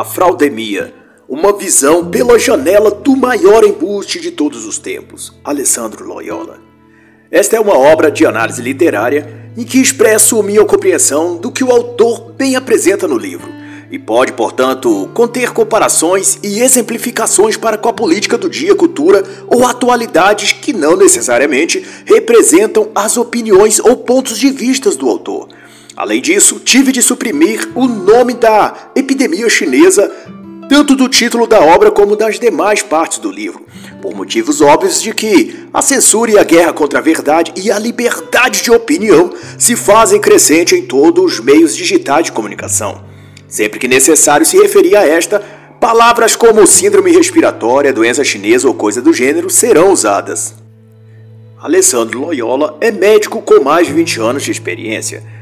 A Fraudemia, uma visão pela janela do maior embuste de todos os tempos, Alessandro Loyola. Esta é uma obra de análise literária em que expresso minha compreensão do que o autor bem apresenta no livro, e pode, portanto, conter comparações e exemplificações para com a política do dia, cultura ou atualidades que não necessariamente representam as opiniões ou pontos de vistas do autor. Além disso, tive de suprimir o nome da epidemia chinesa tanto do título da obra como das demais partes do livro, por motivos óbvios de que a censura e a guerra contra a verdade e a liberdade de opinião se fazem crescente em todos os meios digitais de comunicação. Sempre que necessário se referir a esta, palavras como síndrome respiratória, doença chinesa ou coisa do gênero serão usadas. Alessandro Loyola é médico com mais de 20 anos de experiência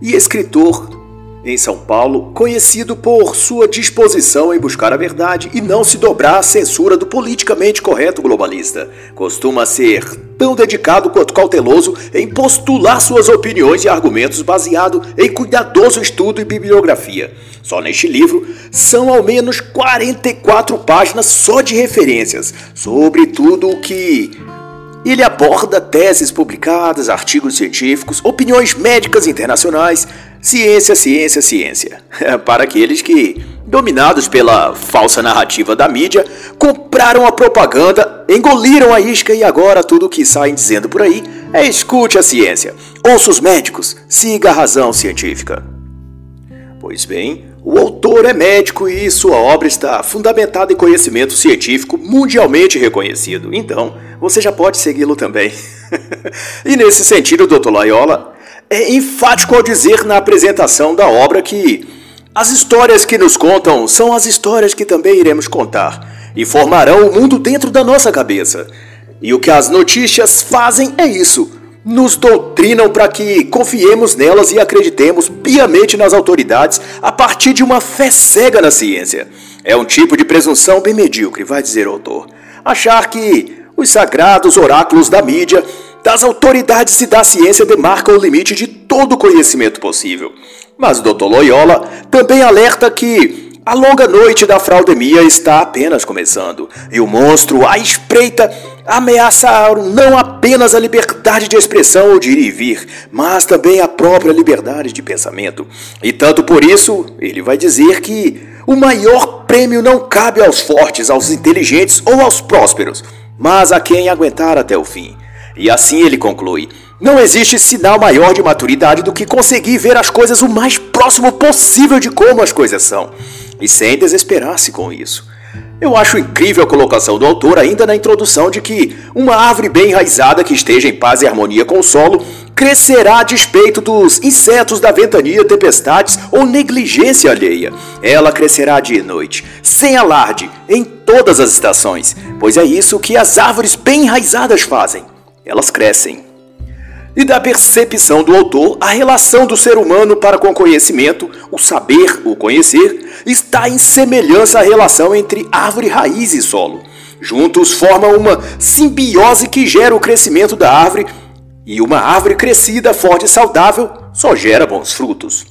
e escritor em São Paulo, conhecido por sua disposição em buscar a verdade e não se dobrar à censura do politicamente correto globalista. Costuma ser tão dedicado quanto cauteloso em postular suas opiniões e argumentos baseado em cuidadoso estudo e bibliografia. Só neste livro são ao menos 44 páginas só de referências sobre tudo o que ele aborda teses publicadas, artigos científicos, opiniões médicas internacionais, ciência, ciência, ciência. Para aqueles que, dominados pela falsa narrativa da mídia, compraram a propaganda, engoliram a isca e agora tudo o que saem dizendo por aí é escute a ciência, ouça os médicos, siga a razão científica. Pois bem, o autor é médico e sua obra está fundamentada em conhecimento científico mundialmente reconhecido. Então, você já pode segui-lo também. e nesse sentido, Dr. Loyola é enfático ao dizer na apresentação da obra que as histórias que nos contam são as histórias que também iremos contar e formarão o mundo dentro da nossa cabeça. E o que as notícias fazem é isso nos doutrinam para que confiemos nelas e acreditemos piamente nas autoridades a partir de uma fé cega na ciência. É um tipo de presunção bem medíocre, vai dizer o autor. Achar que os sagrados oráculos da mídia, das autoridades e da ciência demarcam o limite de todo conhecimento possível. Mas o Dr. Loyola também alerta que a longa noite da fraudemia está apenas começando, e o monstro à espreita ameaça não apenas a liberdade de expressão ou de ir e vir, mas também a própria liberdade de pensamento. E tanto por isso, ele vai dizer que o maior prêmio não cabe aos fortes, aos inteligentes ou aos prósperos, mas a quem aguentar até o fim. E assim ele conclui: não existe sinal maior de maturidade do que conseguir ver as coisas o mais próximo possível de como as coisas são e sem desesperar-se com isso. Eu acho incrível a colocação do autor ainda na introdução de que uma árvore bem enraizada que esteja em paz e harmonia com o solo crescerá a despeito dos insetos da ventania, tempestades ou negligência alheia. Ela crescerá dia e noite, sem alarde, em todas as estações, pois é isso que as árvores bem enraizadas fazem. Elas crescem e da percepção do autor, a relação do ser humano para com o conhecimento, o saber, o conhecer, está em semelhança à relação entre árvore, raiz e solo. Juntos formam uma simbiose que gera o crescimento da árvore, e uma árvore crescida, forte e saudável só gera bons frutos.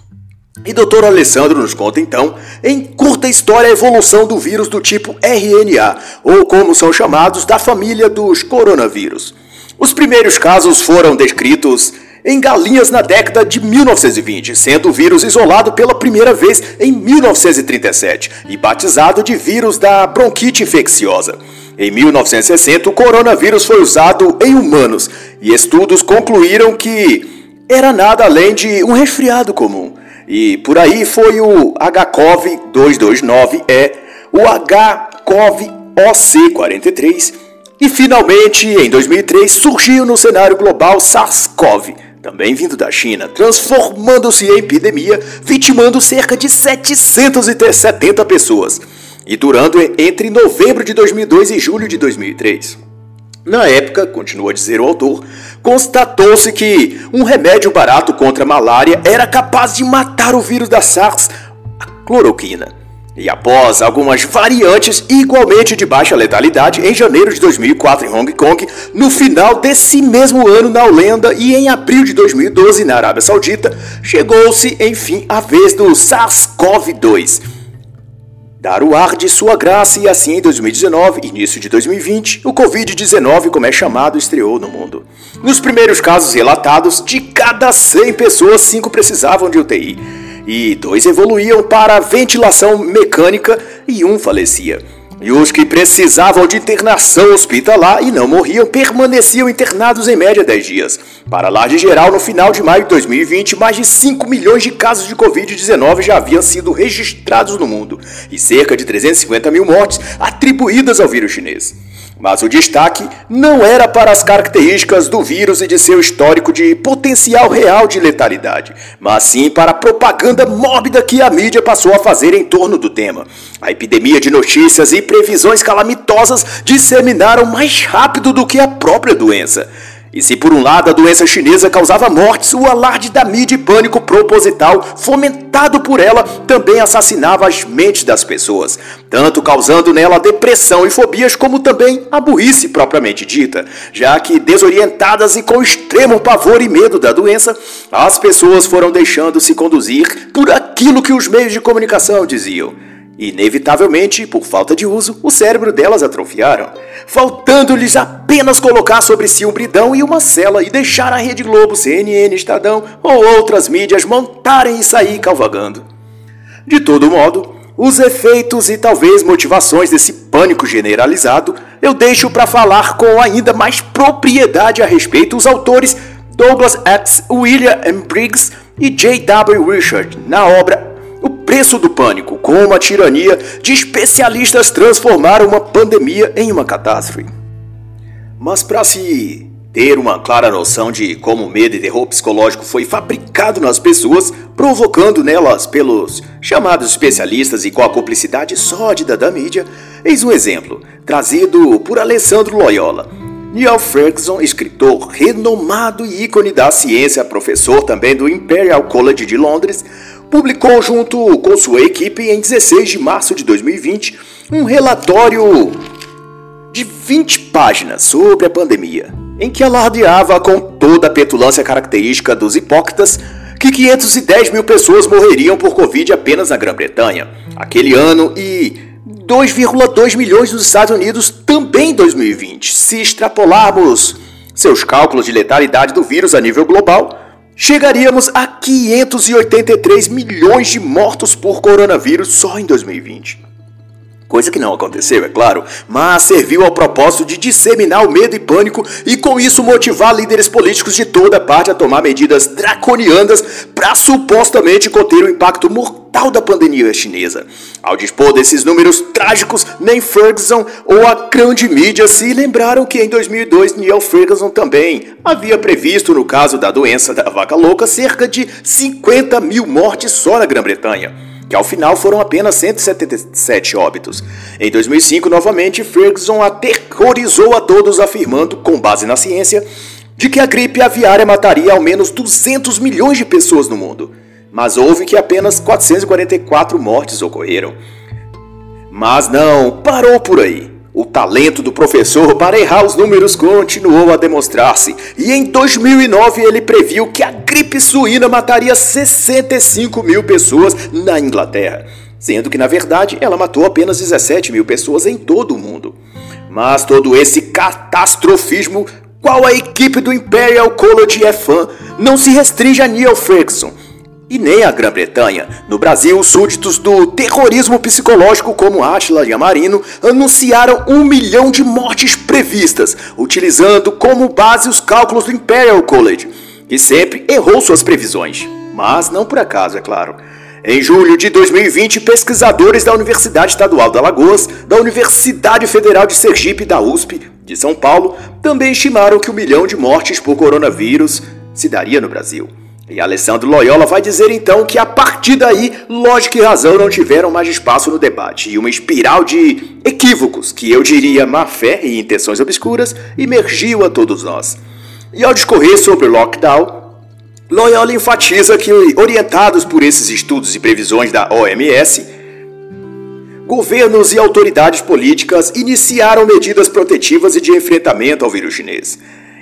E Dr. Alessandro nos conta então, em curta história, a evolução do vírus do tipo RNA, ou como são chamados, da família dos coronavírus. Os primeiros casos foram descritos em galinhas na década de 1920, sendo o vírus isolado pela primeira vez em 1937 e batizado de vírus da bronquite infecciosa. Em 1960, o coronavírus foi usado em humanos e estudos concluíram que era nada além de um resfriado comum. E por aí foi o HCOV 229E, o HCOV OC43 e finalmente, em 2003, surgiu no cenário global SARS-CoV, também vindo da China, transformando-se em epidemia, vitimando cerca de 770 pessoas, e durando entre novembro de 2002 e julho de 2003. Na época, continua a dizer o autor, constatou-se que um remédio barato contra a malária era capaz de matar o vírus da SARS, a cloroquina. E após algumas variantes igualmente de baixa letalidade, em janeiro de 2004 em Hong Kong, no final desse mesmo ano na Holanda e em abril de 2012 na Arábia Saudita, chegou-se enfim a vez do SARS-CoV-2. dar o ar de sua graça e assim em 2019, início de 2020, o Covid-19, como é chamado, estreou no mundo. Nos primeiros casos relatados, de cada 100 pessoas, 5 precisavam de UTI e dois evoluíam para ventilação mecânica e um falecia. E os que precisavam de internação hospitalar e não morriam permaneciam internados em média 10 dias. Para lá de geral, no final de maio de 2020, mais de 5 milhões de casos de Covid-19 já haviam sido registrados no mundo e cerca de 350 mil mortes atribuídas ao vírus chinês. Mas o destaque não era para as características do vírus e de seu histórico de potencial real de letalidade, mas sim para a propaganda mórbida que a mídia passou a fazer em torno do tema. A epidemia de notícias e previsões calamitosas disseminaram mais rápido do que a própria doença. E se por um lado a doença chinesa causava mortes, o alarde da mídia e pânico proposital, fomentado por ela, também assassinava as mentes das pessoas, tanto causando nela depressão e fobias, como também a burrice propriamente dita, já que desorientadas e com extremo pavor e medo da doença, as pessoas foram deixando se conduzir por aquilo que os meios de comunicação diziam. Inevitavelmente, por falta de uso, o cérebro delas atrofiaram, faltando-lhes apenas colocar sobre si um bridão e uma cela e deixar a Rede Globo, CNN, Estadão ou outras mídias montarem e sair calvagando. De todo modo, os efeitos e talvez motivações desse pânico generalizado eu deixo para falar com ainda mais propriedade a respeito os autores Douglas X. William M. Briggs e J.W. Richard na obra preço do pânico, como a tirania de especialistas transformaram uma pandemia em uma catástrofe. Mas para se ter uma clara noção de como o medo e terror psicológico foi fabricado nas pessoas, provocando nelas pelos chamados especialistas e com a cumplicidade sórdida da mídia, eis um exemplo, trazido por Alessandro Loyola. Neil Ferguson, escritor renomado e ícone da ciência, professor também do Imperial College de Londres, publicou junto com sua equipe em 16 de março de 2020 um relatório de 20 páginas sobre a pandemia, em que alardeava com toda a petulância característica dos hipócritas que 510 mil pessoas morreriam por Covid apenas na Grã-Bretanha aquele ano e 2,2 milhões nos Estados Unidos também em 2020. Se extrapolarmos seus cálculos de letalidade do vírus a nível global, chegaríamos a 583 milhões de mortos por coronavírus só em 2020. Coisa que não aconteceu, é claro, mas serviu ao propósito de disseminar o medo e pânico e com isso motivar líderes políticos de toda parte a tomar medidas draconianas para supostamente conter o impacto mortal da pandemia chinesa. Ao dispor desses números trágicos, nem Ferguson ou a grande mídia se lembraram que em 2002 Neil Ferguson também havia previsto, no caso da doença da vaca louca, cerca de 50 mil mortes só na Grã-Bretanha que ao final foram apenas 177 óbitos. Em 2005, novamente, Ferguson aterrorizou a todos, afirmando, com base na ciência, de que a gripe aviária mataria ao menos 200 milhões de pessoas no mundo. Mas houve que apenas 444 mortes ocorreram. Mas não parou por aí. O talento do professor para errar os números continuou a demonstrar-se, e em 2009 ele previu que a gripe suína mataria 65 mil pessoas na Inglaterra, sendo que na verdade ela matou apenas 17 mil pessoas em todo o mundo. Mas todo esse catastrofismo, qual a equipe do Imperial College é fã, não se restringe a Neil Ferguson e nem a Grã-Bretanha. No Brasil, os súditos do terrorismo psicológico como Atila e Amarino anunciaram um milhão de mortes previstas, utilizando como base os cálculos do Imperial College, que sempre errou suas previsões. Mas não por acaso, é claro. Em julho de 2020, pesquisadores da Universidade Estadual de Alagoas, da Universidade Federal de Sergipe e da USP de São Paulo também estimaram que um milhão de mortes por coronavírus se daria no Brasil. E Alessandro Loyola vai dizer então que a partir daí, lógica e razão não tiveram mais espaço no debate e uma espiral de equívocos, que eu diria má fé e intenções obscuras, emergiu a todos nós. E ao discorrer sobre o lockdown, Loyola enfatiza que, orientados por esses estudos e previsões da OMS, governos e autoridades políticas iniciaram medidas protetivas e de enfrentamento ao vírus chinês.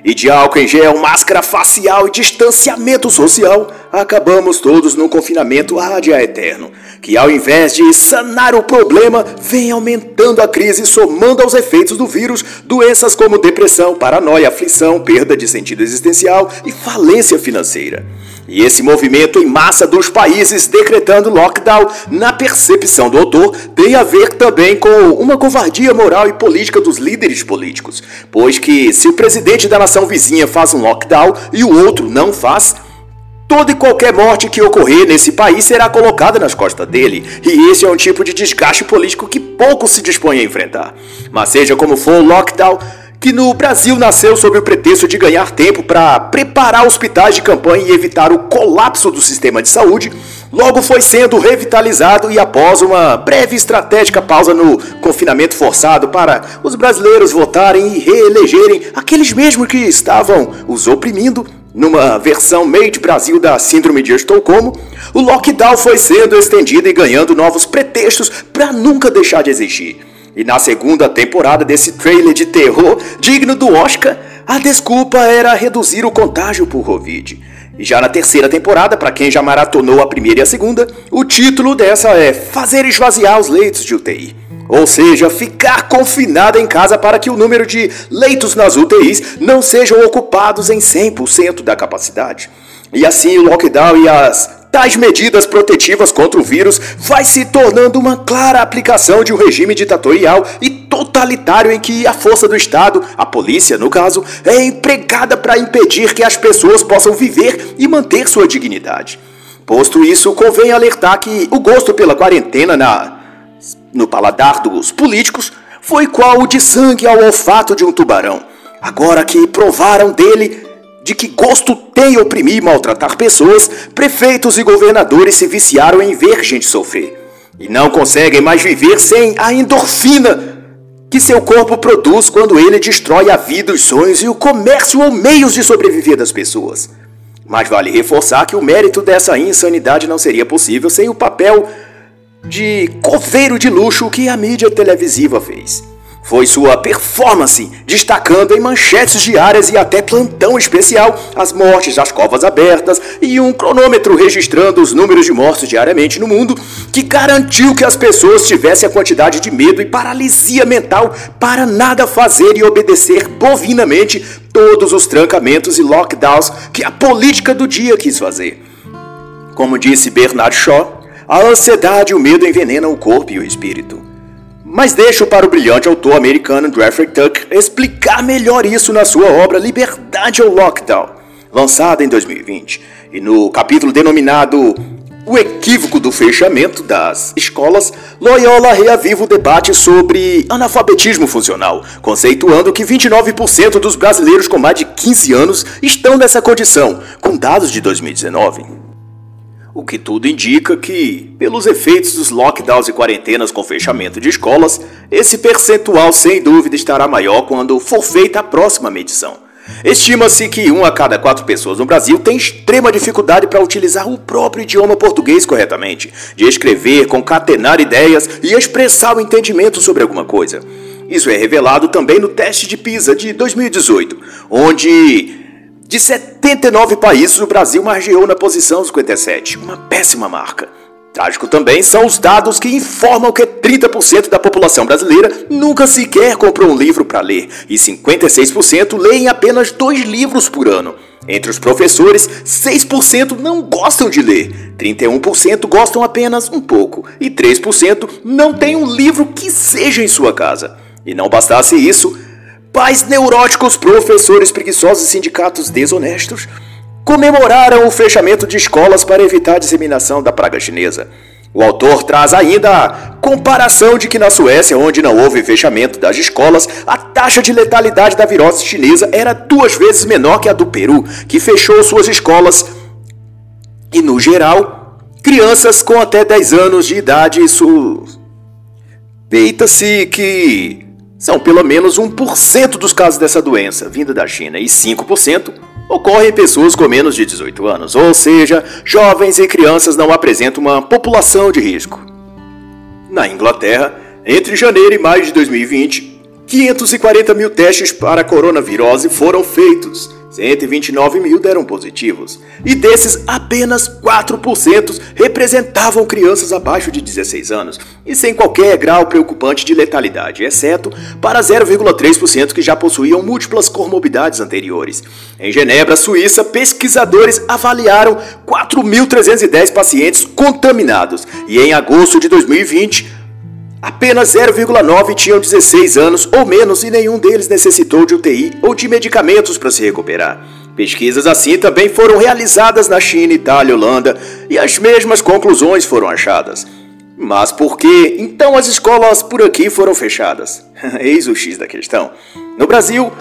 E de álcool em gel, máscara facial e distanciamento social, acabamos todos num confinamento ad eterno, que ao invés de sanar o problema, vem aumentando a crise, somando aos efeitos do vírus doenças como depressão, paranoia, aflição, perda de sentido existencial e falência financeira. E esse movimento em massa dos países decretando lockdown, na percepção do autor, tem a ver também com uma covardia moral e política dos líderes políticos. Pois que se o presidente da nação vizinha faz um lockdown e o outro não faz, Toda e qualquer morte que ocorrer nesse país será colocada nas costas dele, e esse é um tipo de desgaste político que pouco se dispõe a enfrentar. Mas seja como for, o lockdown que no Brasil nasceu sob o pretexto de ganhar tempo para preparar hospitais de campanha e evitar o colapso do sistema de saúde, logo foi sendo revitalizado e após uma breve estratégica pausa no confinamento forçado para os brasileiros votarem e reelegerem aqueles mesmos que estavam os oprimindo, numa versão made Brasil da Síndrome de Estocolmo, o lockdown foi sendo estendido e ganhando novos pretextos para nunca deixar de existir. E na segunda temporada desse trailer de terror digno do Oscar, a desculpa era reduzir o contágio por Covid. E já na terceira temporada, para quem já maratonou a primeira e a segunda, o título dessa é Fazer esvaziar os leitos de UTI. Ou seja, ficar confinado em casa para que o número de leitos nas UTIs não sejam ocupados em 100% da capacidade. E assim o lockdown e as tais medidas protetivas contra o vírus vai se tornando uma clara aplicação de um regime ditatorial e totalitário em que a força do Estado, a polícia no caso, é empregada para impedir que as pessoas possam viver e manter sua dignidade. Posto isso, convém alertar que o gosto pela quarentena na no paladar dos políticos foi qual o de sangue ao olfato de um tubarão. Agora que provaram dele, de que gosto tem oprimir e maltratar pessoas, prefeitos e governadores se viciaram em ver gente sofrer. E não conseguem mais viver sem a endorfina que seu corpo produz quando ele destrói a vida, os sonhos e o comércio ou meios de sobreviver das pessoas. Mas vale reforçar que o mérito dessa insanidade não seria possível sem o papel de coveiro de luxo que a mídia televisiva fez foi sua performance, destacando em manchetes diárias e até plantão especial as mortes das covas abertas e um cronômetro registrando os números de mortos diariamente no mundo, que garantiu que as pessoas tivessem a quantidade de medo e paralisia mental para nada fazer e obedecer bovinamente todos os trancamentos e lockdowns que a política do dia quis fazer. Como disse Bernard Shaw, a ansiedade e o medo envenenam o corpo e o espírito. Mas deixo para o brilhante autor americano Jeffrey Tuck explicar melhor isso na sua obra Liberdade ou Lockdown, lançada em 2020, e no capítulo denominado O Equívoco do Fechamento das Escolas, Loyola reaviva o debate sobre analfabetismo funcional, conceituando que 29% dos brasileiros com mais de 15 anos estão nessa condição, com dados de 2019. O que tudo indica que, pelos efeitos dos lockdowns e quarentenas com fechamento de escolas, esse percentual sem dúvida estará maior quando for feita a próxima medição. Estima-se que uma a cada quatro pessoas no Brasil tem extrema dificuldade para utilizar o próprio idioma português corretamente, de escrever, concatenar ideias e expressar o entendimento sobre alguma coisa. Isso é revelado também no teste de PISA de 2018, onde de 79 países, o Brasil margeou na posição 57, uma péssima marca. Trágico também são os dados que informam que 30% da população brasileira nunca sequer comprou um livro para ler e 56% leem apenas dois livros por ano. Entre os professores, 6% não gostam de ler, 31% gostam apenas um pouco e 3% não têm um livro que seja em sua casa. E não bastasse isso, Pais neuróticos, professores preguiçosos e sindicatos desonestos comemoraram o fechamento de escolas para evitar a disseminação da praga chinesa. O autor traz ainda a comparação de que na Suécia, onde não houve fechamento das escolas, a taxa de letalidade da virose chinesa era duas vezes menor que a do Peru, que fechou suas escolas. E no geral, crianças com até 10 anos de idade suspeita-se que são pelo menos 1% dos casos dessa doença vinda da China e 5% ocorrem em pessoas com menos de 18 anos, ou seja, jovens e crianças não apresentam uma população de risco. Na Inglaterra, entre janeiro e maio de 2020, 540 mil testes para coronavirose foram feitos. 129 mil deram positivos, e desses apenas 4% representavam crianças abaixo de 16 anos e sem qualquer grau preocupante de letalidade, exceto para 0,3% que já possuíam múltiplas comorbidades anteriores. Em Genebra, Suíça, pesquisadores avaliaram 4.310 pacientes contaminados e em agosto de 2020 Apenas 0,9 tinham 16 anos ou menos e nenhum deles necessitou de UTI ou de medicamentos para se recuperar. Pesquisas assim também foram realizadas na China, Itália, Holanda e as mesmas conclusões foram achadas. Mas por que então as escolas por aqui foram fechadas? Eis o X da questão. No Brasil,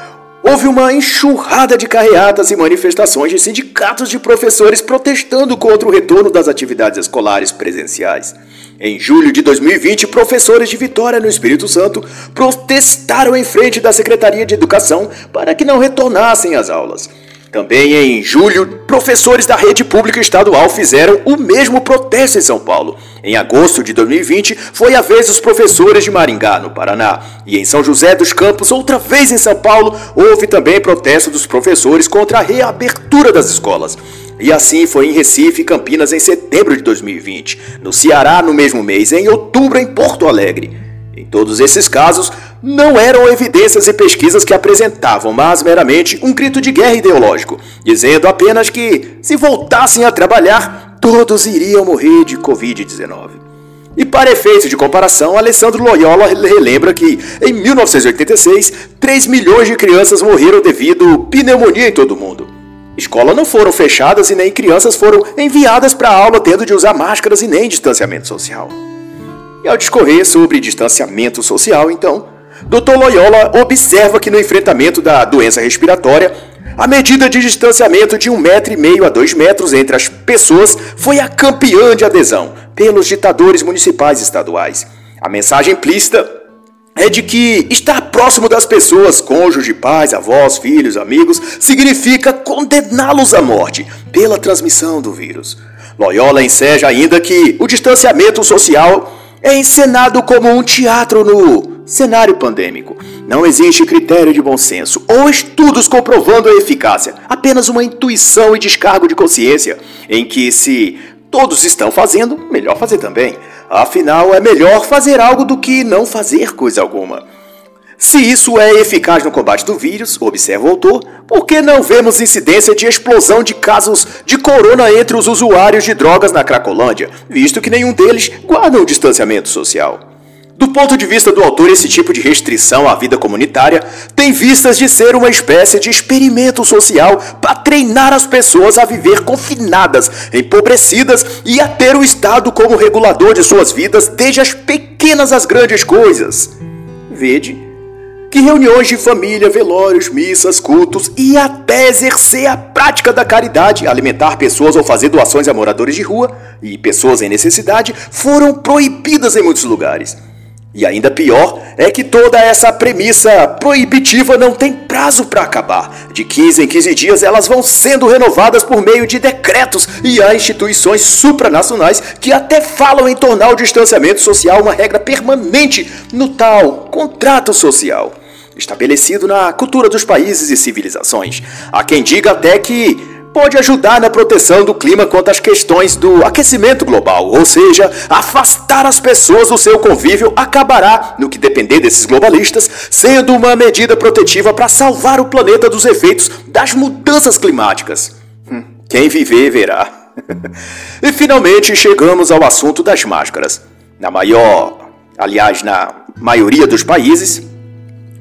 houve uma enxurrada de carreatas e manifestações de sindicatos de professores protestando contra o retorno das atividades escolares presenciais. Em julho de 2020, professores de Vitória, no Espírito Santo, protestaram em frente da Secretaria de Educação para que não retornassem às aulas. Também em julho, professores da rede pública estadual fizeram o mesmo protesto em São Paulo. Em agosto de 2020, foi a vez dos professores de Maringá, no Paraná. E em São José dos Campos, outra vez em São Paulo, houve também protesto dos professores contra a reabertura das escolas. E assim foi em Recife e Campinas em setembro de 2020, no Ceará no mesmo mês, em outubro em Porto Alegre. Em todos esses casos, não eram evidências e pesquisas que apresentavam, mas meramente um grito de guerra ideológico, dizendo apenas que, se voltassem a trabalhar, todos iriam morrer de Covid-19. E para efeito de comparação, Alessandro Loyola relembra que, em 1986, 3 milhões de crianças morreram devido pneumonia em todo o mundo. Escolas não foram fechadas e nem crianças foram enviadas para a aula tendo de usar máscaras e nem distanciamento social. E ao discorrer sobre distanciamento social, então, Dr. Loyola observa que no enfrentamento da doença respiratória, a medida de distanciamento de um metro e meio a dois metros entre as pessoas foi a campeã de adesão pelos ditadores municipais e estaduais. A mensagem implícita é de que estar próximo das pessoas, cônjuge, pais, avós, filhos, amigos, significa condená-los à morte pela transmissão do vírus. Loyola enseja ainda que o distanciamento social é encenado como um teatro no cenário pandêmico. Não existe critério de bom senso ou estudos comprovando a eficácia, apenas uma intuição e descargo de consciência, em que se todos estão fazendo, melhor fazer também. Afinal, é melhor fazer algo do que não fazer coisa alguma. Se isso é eficaz no combate do vírus, observa o autor, por que não vemos incidência de explosão de casos de corona entre os usuários de drogas na Cracolândia, visto que nenhum deles guarda o distanciamento social? Do ponto de vista do autor, esse tipo de restrição à vida comunitária tem vistas de ser uma espécie de experimento social para treinar as pessoas a viver confinadas, empobrecidas e a ter o Estado como regulador de suas vidas, desde as pequenas às grandes coisas. Vede que reuniões de família, velórios, missas, cultos e até exercer a prática da caridade, alimentar pessoas ou fazer doações a moradores de rua e pessoas em necessidade foram proibidas em muitos lugares. E ainda pior é que toda essa premissa proibitiva não tem prazo para acabar. De 15 em 15 dias elas vão sendo renovadas por meio de decretos e há instituições supranacionais que até falam em tornar o distanciamento social uma regra permanente no tal contrato social. Estabelecido na cultura dos países e civilizações. Há quem diga até que pode ajudar na proteção do clima quanto às questões do aquecimento global, ou seja, afastar as pessoas do seu convívio acabará, no que depender desses globalistas, sendo uma medida protetiva para salvar o planeta dos efeitos das mudanças climáticas. Hum, quem viver, verá. e finalmente chegamos ao assunto das máscaras. Na maior, aliás, na maioria dos países,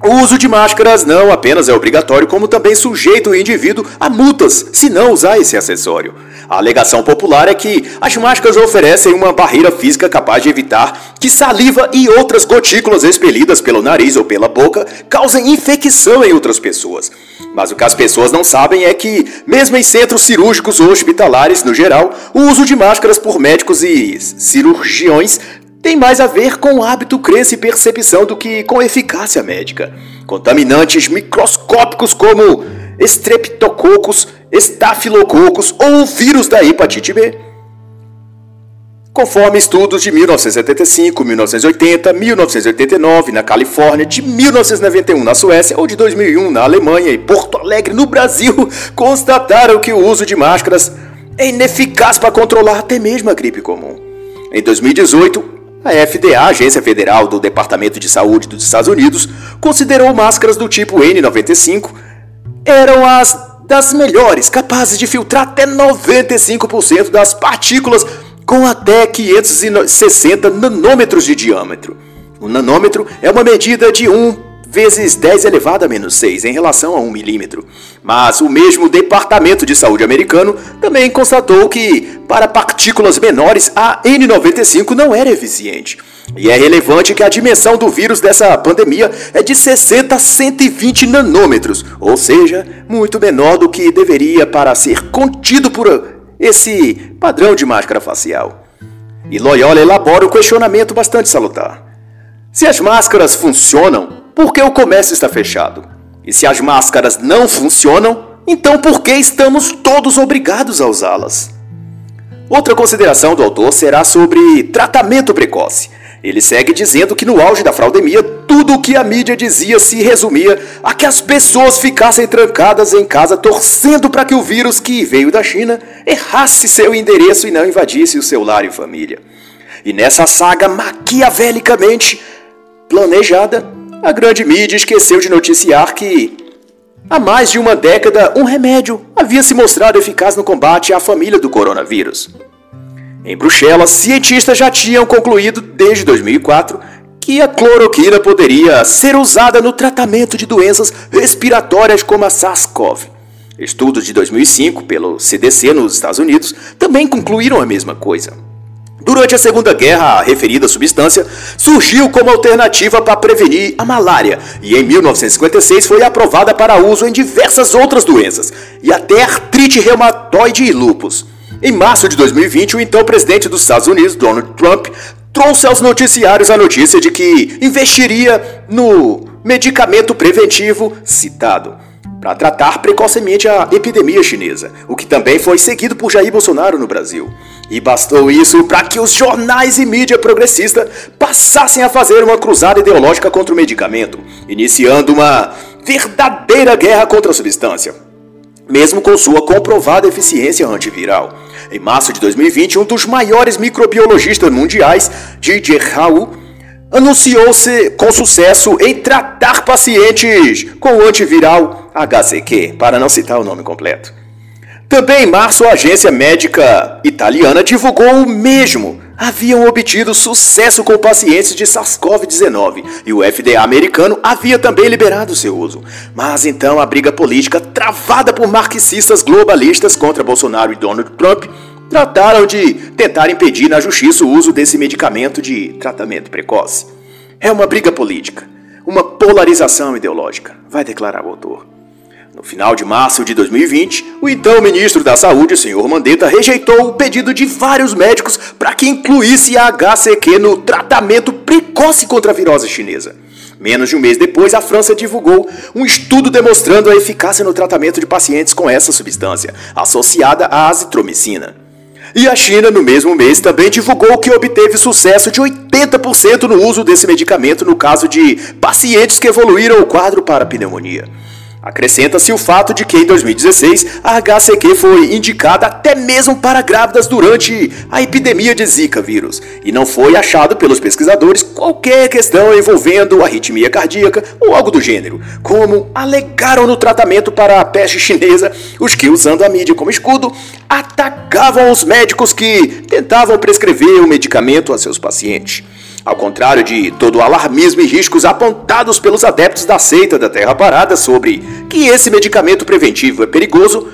o uso de máscaras não apenas é obrigatório, como também sujeita o indivíduo a multas se não usar esse acessório. A alegação popular é que as máscaras oferecem uma barreira física capaz de evitar que saliva e outras gotículas expelidas pelo nariz ou pela boca causem infecção em outras pessoas. Mas o que as pessoas não sabem é que, mesmo em centros cirúrgicos ou hospitalares no geral, o uso de máscaras por médicos e cirurgiões tem mais a ver com hábito, crença e percepção do que com eficácia médica. Contaminantes microscópicos como estreptococos, estafilococos ou o vírus da hepatite B conforme estudos de 1975, 1980, 1989 na Califórnia, de 1991 na Suécia ou de 2001 na Alemanha e Porto Alegre no Brasil, constataram que o uso de máscaras é ineficaz para controlar até mesmo a gripe comum. Em 2018, a FDA, Agência Federal do Departamento de Saúde dos Estados Unidos, considerou máscaras do tipo N95 eram as das melhores, capazes de filtrar até 95% das partículas com até 560 nanômetros de diâmetro. O nanômetro é uma medida de 1 vezes 10 elevado a menos 6 em relação a 1 milímetro. Mas o mesmo Departamento de Saúde americano também constatou que, para partículas menores, a N95 não era eficiente. E é relevante que a dimensão do vírus dessa pandemia é de 60 a 120 nanômetros, ou seja, muito menor do que deveria para ser contido por esse padrão de máscara facial. E Loyola elabora um questionamento bastante salutar. Se as máscaras funcionam, por que o comércio está fechado? E se as máscaras não funcionam, então por que estamos todos obrigados a usá-las? Outra consideração do autor será sobre tratamento precoce. Ele segue dizendo que no auge da fraudemia, tudo o que a mídia dizia se resumia a que as pessoas ficassem trancadas em casa torcendo para que o vírus que veio da China errasse seu endereço e não invadisse o seu lar e família. E nessa saga maquiavelicamente planejada, a grande mídia esqueceu de noticiar que há mais de uma década um remédio havia se mostrado eficaz no combate à família do coronavírus. Em Bruxelas, cientistas já tinham concluído desde 2004 que a cloroquina poderia ser usada no tratamento de doenças respiratórias como a SARS-CoV. Estudos de 2005 pelo CDC nos Estados Unidos também concluíram a mesma coisa. Durante a Segunda Guerra, a referida substância surgiu como alternativa para prevenir a malária e em 1956 foi aprovada para uso em diversas outras doenças e até artrite reumatoide e lúpus. Em março de 2020, o então presidente dos Estados Unidos, Donald Trump, trouxe aos noticiários a notícia de que investiria no medicamento preventivo citado para tratar precocemente a epidemia chinesa, o que também foi seguido por Jair Bolsonaro no Brasil. E bastou isso para que os jornais e mídia progressista passassem a fazer uma cruzada ideológica contra o medicamento, iniciando uma verdadeira guerra contra a substância mesmo com sua comprovada eficiência antiviral. Em março de 2020, um dos maiores microbiologistas mundiais, J.J. Raul, anunciou-se com sucesso em tratar pacientes com o antiviral HCQ, para não citar o nome completo. Também em março, a agência médica italiana divulgou o mesmo haviam obtido sucesso com pacientes de SARS-CoV-19 e o FDA americano havia também liberado seu uso. Mas então a briga política travada por marxistas globalistas contra Bolsonaro e Donald Trump trataram de tentar impedir na justiça o uso desse medicamento de tratamento precoce. É uma briga política, uma polarização ideológica, vai declarar o autor. Final de março de 2020, o então ministro da Saúde, senhor Mandetta, rejeitou o pedido de vários médicos para que incluísse a HCQ no tratamento precoce contra a virose chinesa. Menos de um mês depois, a França divulgou um estudo demonstrando a eficácia no tratamento de pacientes com essa substância, associada à azitromicina. E a China, no mesmo mês, também divulgou que obteve sucesso de 80% no uso desse medicamento no caso de pacientes que evoluíram o quadro para pneumonia. Acrescenta-se o fato de que em 2016 a HCQ foi indicada até mesmo para grávidas durante a epidemia de Zika vírus e não foi achado pelos pesquisadores qualquer questão envolvendo arritmia cardíaca ou algo do gênero, como alegaram no tratamento para a peste chinesa os que, usando a mídia como escudo, atacavam os médicos que tentavam prescrever o medicamento a seus pacientes. Ao contrário de todo o alarmismo e riscos apontados pelos adeptos da seita da Terra Parada sobre que esse medicamento preventivo é perigoso,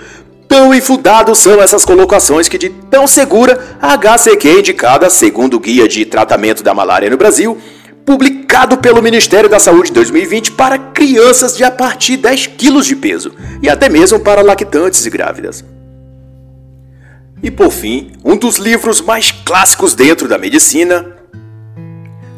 tão infundados são essas colocações que de tão segura a HCQ indicada segundo o Guia de Tratamento da Malária no Brasil, publicado pelo Ministério da Saúde 2020 para crianças de a partir de 10 quilos de peso e até mesmo para lactantes e grávidas. E por fim, um dos livros mais clássicos dentro da medicina,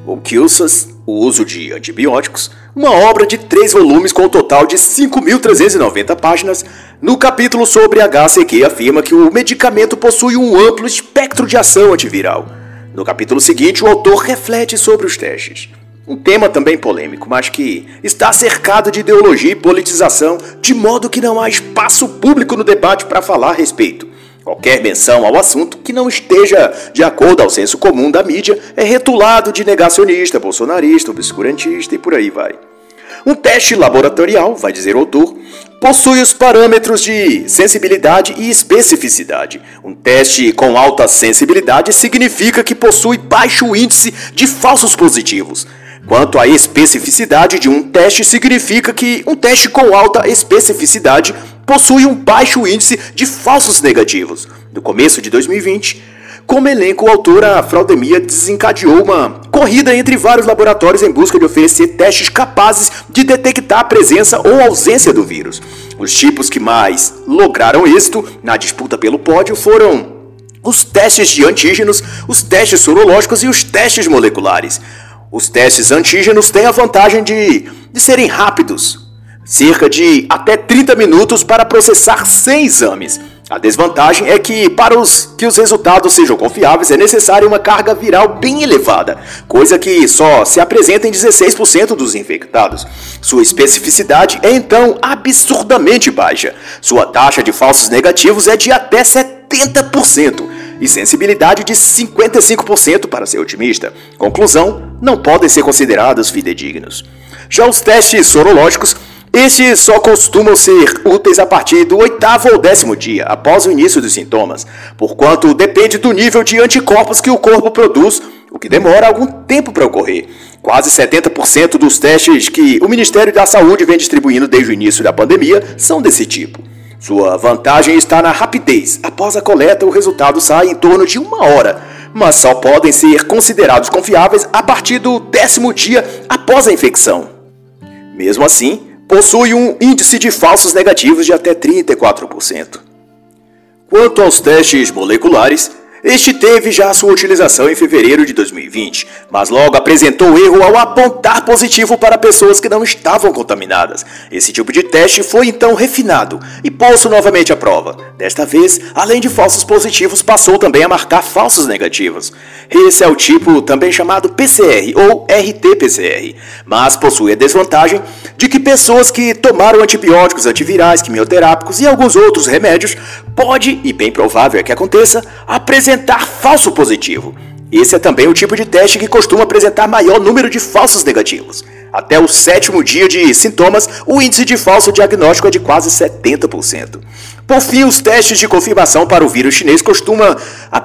o Kilsas, o uso de antibióticos, uma obra de três volumes com um total de 5.390 páginas. No capítulo sobre HCQ afirma que o medicamento possui um amplo espectro de ação antiviral. No capítulo seguinte, o autor reflete sobre os testes. Um tema também polêmico, mas que está cercado de ideologia e politização, de modo que não há espaço público no debate para falar a respeito. Qualquer menção ao assunto que não esteja de acordo ao senso comum da mídia é retulado de negacionista, bolsonarista, obscurantista e por aí vai. Um teste laboratorial, vai dizer o autor, possui os parâmetros de sensibilidade e especificidade. Um teste com alta sensibilidade significa que possui baixo índice de falsos positivos. Quanto à especificidade de um teste, significa que um teste com alta especificidade possui um baixo índice de falsos negativos. No começo de 2020, como elenco, o autor, a Fraudemia, desencadeou uma corrida entre vários laboratórios em busca de oferecer testes capazes de detectar a presença ou ausência do vírus. Os tipos que mais lograram êxito na disputa pelo pódio foram os testes de antígenos, os testes sorológicos e os testes moleculares. Os testes antígenos têm a vantagem de, de serem rápidos, cerca de até 30 minutos para processar 100 exames. A desvantagem é que, para os, que os resultados sejam confiáveis, é necessária uma carga viral bem elevada, coisa que só se apresenta em 16% dos infectados. Sua especificidade é então absurdamente baixa. Sua taxa de falsos negativos é de até 70% e sensibilidade de 55% para ser otimista. Conclusão: não podem ser considerados fidedignos. Já os testes sorológicos estes só costumam ser úteis a partir do oitavo ou décimo dia, após o início dos sintomas, porquanto depende do nível de anticorpos que o corpo produz, o que demora algum tempo para ocorrer. Quase 70% dos testes que o Ministério da Saúde vem distribuindo desde o início da pandemia são desse tipo. Sua vantagem está na rapidez. Após a coleta, o resultado sai em torno de uma hora, mas só podem ser considerados confiáveis a partir do décimo dia após a infecção. Mesmo assim, possui um índice de falsos negativos de até 34%. Quanto aos testes moleculares, este teve já sua utilização em fevereiro de 2020, mas logo apresentou erro ao apontar positivo para pessoas que não estavam contaminadas. Esse tipo de teste foi então refinado e posto novamente à prova. Desta vez, além de falsos positivos, passou também a marcar falsos negativos. Esse é o tipo também chamado PCR ou RT-PCR, mas possui a desvantagem de que pessoas que tomaram antibióticos, antivirais, quimioterápicos e alguns outros remédios pode, e bem provável é que aconteça, apresentar falso positivo. Esse é também o tipo de teste que costuma apresentar maior número de falsos negativos. Até o sétimo dia de sintomas, o índice de falso diagnóstico é de quase 70%. Por fim, os testes de confirmação para o vírus chinês costumam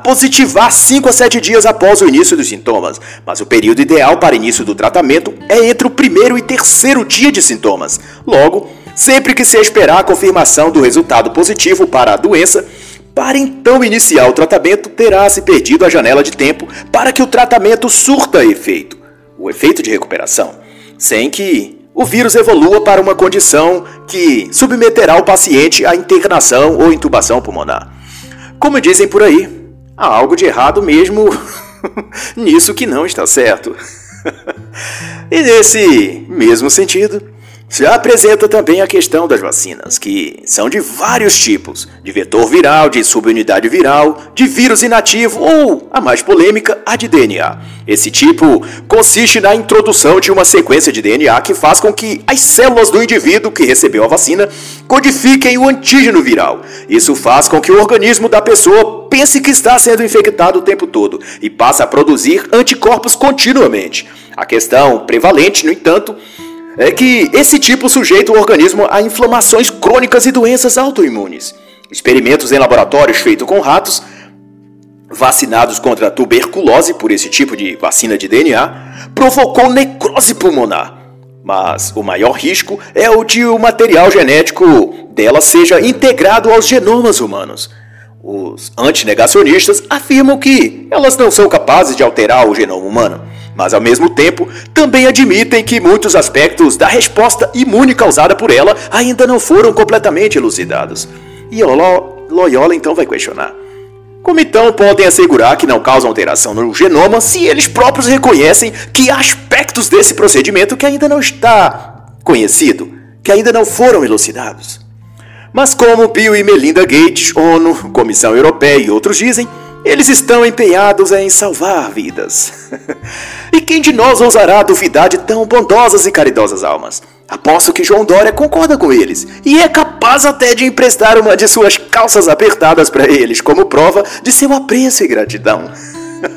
positivar 5 a 7 dias após o início dos sintomas, mas o período ideal para início do tratamento é entre o primeiro e terceiro dia de sintomas. Logo, sempre que se esperar a confirmação do resultado positivo para a doença, para então iniciar o tratamento, terá-se perdido a janela de tempo para que o tratamento surta efeito, o efeito de recuperação, sem que o vírus evolua para uma condição que submeterá o paciente à internação ou intubação pulmonar. Como dizem por aí, há algo de errado mesmo nisso que não está certo. e nesse mesmo sentido, se apresenta também a questão das vacinas, que são de vários tipos: de vetor viral, de subunidade viral, de vírus inativo ou, a mais polêmica, a de DNA. Esse tipo consiste na introdução de uma sequência de DNA que faz com que as células do indivíduo que recebeu a vacina codifiquem o antígeno viral. Isso faz com que o organismo da pessoa pense que está sendo infectado o tempo todo e passe a produzir anticorpos continuamente. A questão prevalente, no entanto, é que esse tipo sujeita o organismo a inflamações crônicas e doenças autoimunes. Experimentos em laboratórios feitos com ratos vacinados contra a tuberculose por esse tipo de vacina de DNA provocou necrose pulmonar. Mas o maior risco é o de o material genético dela seja integrado aos genomas humanos. Os antinegacionistas afirmam que elas não são capazes de alterar o genoma humano mas ao mesmo tempo também admitem que muitos aspectos da resposta imune causada por ela ainda não foram completamente elucidados. E Loyola então vai questionar. Como então podem assegurar que não causam alteração no genoma se eles próprios reconhecem que há aspectos desse procedimento que ainda não está conhecido, que ainda não foram elucidados? Mas como Bill e Melinda Gates, ONU, Comissão Europeia e outros dizem, Eles estão empenhados em salvar vidas. e quem de nós ousará duvidar de tão bondosas e caridosas almas? Aposto que João Dória concorda com eles e é capaz até de emprestar uma de suas calças apertadas para eles, como prova de seu apreço e gratidão.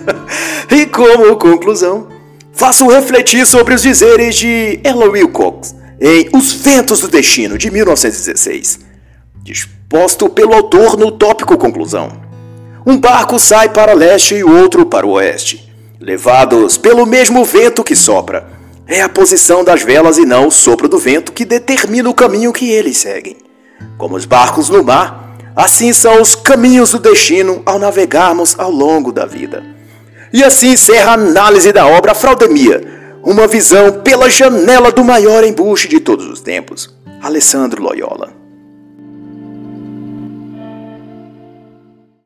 e como conclusão, faço refletir sobre os dizeres de Ella Wilcox em Os Ventos do Destino, de 1916, disposto pelo autor no tópico conclusão. Um barco sai para leste e o outro para o oeste, levados pelo mesmo vento que sopra é a posição das velas e não o sopro do vento que determina o caminho que eles seguem. Como os barcos no mar, assim são os caminhos do destino ao navegarmos ao longo da vida. E assim encerra a análise da obra Fraudemia, uma visão pela janela do maior embuste de todos os tempos, Alessandro Loyola.